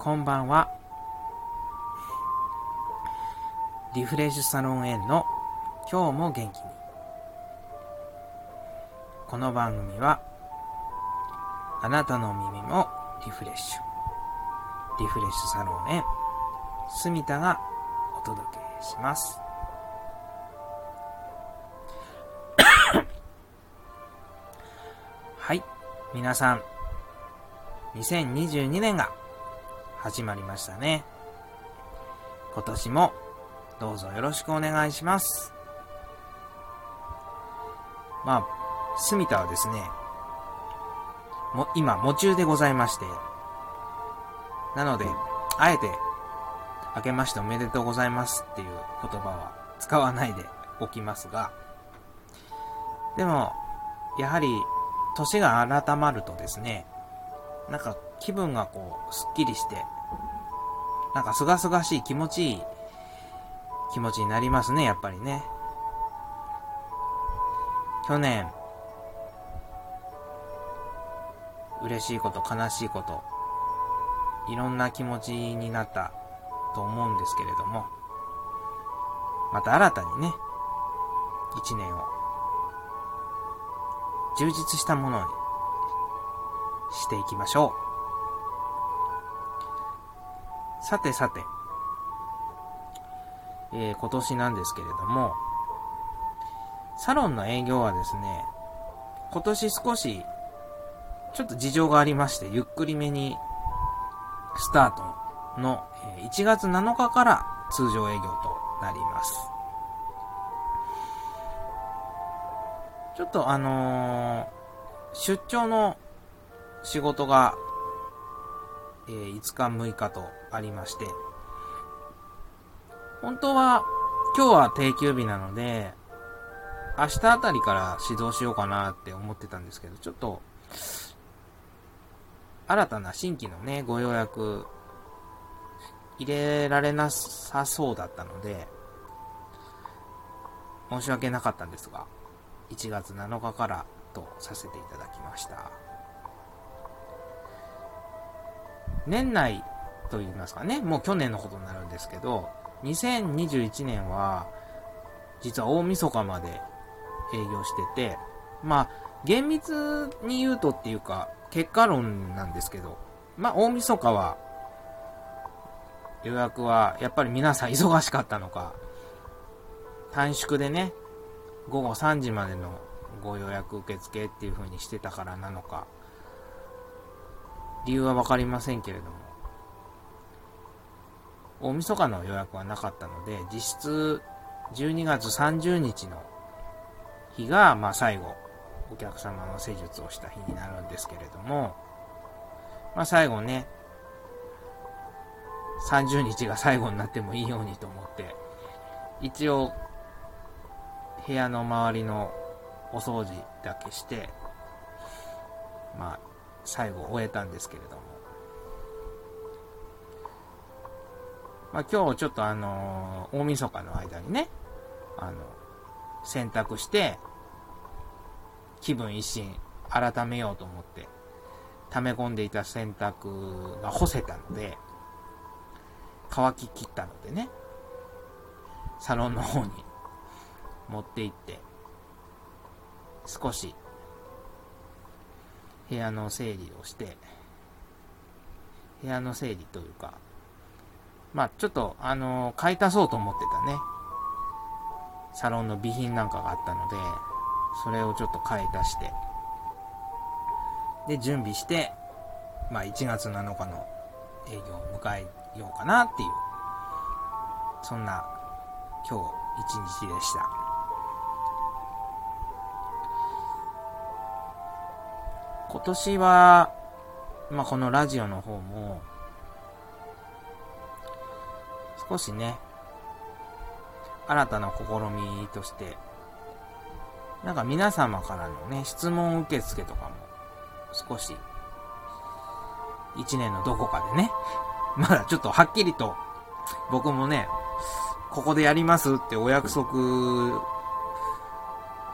こんばんは。リフレッシュサロン N の今日も元気に。この番組は、あなたの耳もリフレッシュ。リフレッシュサロン N、住田がお届けします。はい。皆さん、2022年が始まりましたね。今年もどうぞよろしくお願いします。まあ、住田はですね、も、今、夢中でございまして、なので、あえて、明けましておめでとうございますっていう言葉は使わないで おきますが、でも、やはり、年が改まるとですね、なんか気分がこう、すっきりして、なんかすがすがしい気持ちいい気持ちになりますね、やっぱりね。去年、嬉しいこと、悲しいこと、いろんな気持ちになったと思うんですけれども、また新たにね、一年を充実したものにしていきましょう。さてさて、えー、今年なんですけれども、サロンの営業はですね、今年少し、ちょっと事情がありまして、ゆっくりめに、スタートの1月7日から通常営業となります。ちょっとあのー、出張の仕事が、えー、5日6日とありまして、本当は今日は定休日なので、明日あたりから指導しようかなって思ってたんですけど、ちょっと、新たな新規のね、ご予約、入れられなさそうだったので、申し訳なかったんですが、1月7日からとさせていただきました。年内と言いますかね、もう去年のことになるんですけど、2021年は、実は大晦日まで営業してて、まあ、厳密に言うとっていうか、結果論なんですけど、まあ、大晦日は、予約は、やっぱり皆さん忙しかったのか、短縮でね、午後3時までのご予約受付っていう風にしてたからなのか、理由はわかりませんけれども、大晦日の予約はなかったので、実質12月30日の日が、まあ最後、お客様の施術をした日になるんですけれども、まあ最後ね、30日が最後になってもいいようにと思って、一応、部屋の周りのお掃除だけして、まあ、最後終えたんですけれども、まあ、今日ちょっとあのー、大晦日の間にね、あの、洗濯して、気分一新、改めようと思って、溜め込んでいた洗濯が干せたので、乾ききったのでね、サロンの方に持って行って、少し部屋の整理をして、部屋の整理というか、まあちょっと、あの、買い足そうと思ってたね、サロンの備品なんかがあったので、それをちょっと買い足して、で、準備して、まあ1月7日の営業を迎えようかなっていう、そんな今日一日でした。今年は、まあこのラジオの方も、少しね、新たな試みとして、なんか皆様からのね、質問受付とかも、少し、一年のどこかでね、まだちょっとはっきりと、僕もね、ここでやりますってお約束、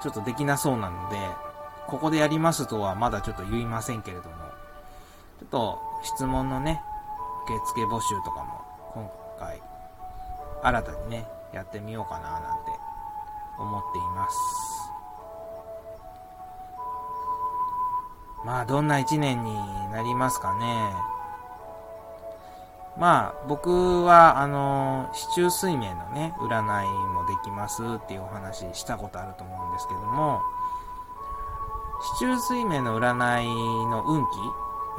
ちょっとできなそうなので、ここでやりますとはまだちょっと言いませんけれども、ちょっと質問のね、受付募集とかも今回新たにね、やってみようかななんて思っています。まあ、どんな一年になりますかね。まあ、僕は、あの、市中水面のね、占いもできますっていうお話したことあると思うんですけども、市中水面の占いの運気、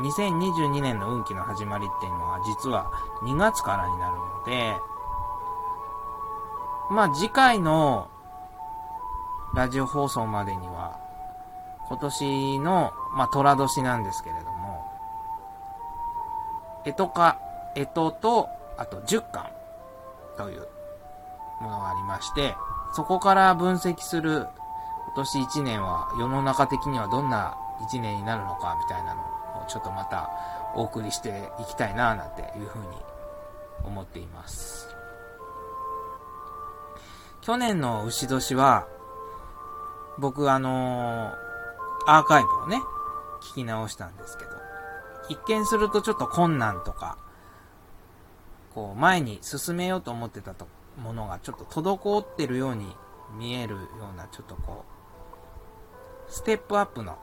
2022年の運気の始まりっていうのは実は2月からになるので、まあ次回のラジオ放送までには、今年の、まあ虎年なんですけれども、えとか干支と、あと10巻というものがありまして、そこから分析する今年1年は世の中的にはどんな1年になるのかみたいなのをちょっとまたお送りしていきたいななんていうふうに思っています。去年の牛年は僕あのー、アーカイブをね、聞き直したんですけど、一見するとちょっと困難とか、こう、前に進めようと思ってたとものがちょっと滞ってるように見えるような、ちょっとこう、ステップアップの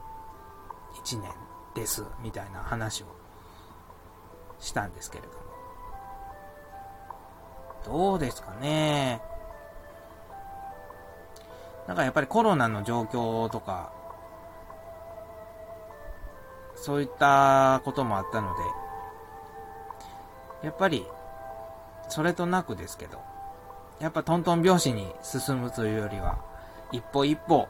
1年です、みたいな話をしたんですけれども。どうですかね。なんかやっぱりコロナの状況とか、そういったこともあったので、やっぱりそれとなくですけど、やっぱトントン拍子に進むというよりは、一歩一歩、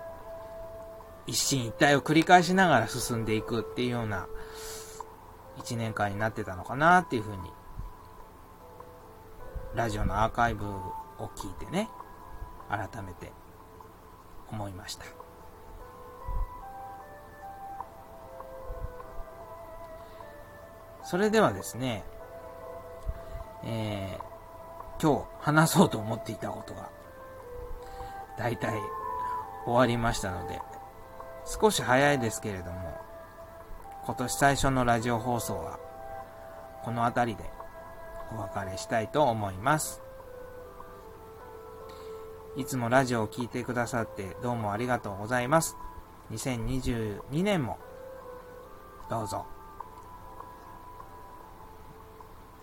一進一退を繰り返しながら進んでいくっていうような一年間になってたのかなっていうふうに、ラジオのアーカイブを聞いてね、改めて思いました。それではですね、えー、今日話そうと思っていたことが、大体終わりましたので、少し早いですけれども、今年最初のラジオ放送は、この辺りでお別れしたいと思います。いつもラジオを聴いてくださってどうもありがとうございます。2022年もどうぞ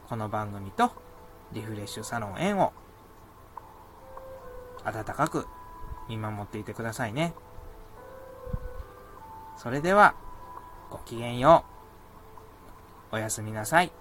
この番組とリフレッシュサロン円を温かく見守っていてくださいね。それでは、ごきげんよう。おやすみなさい。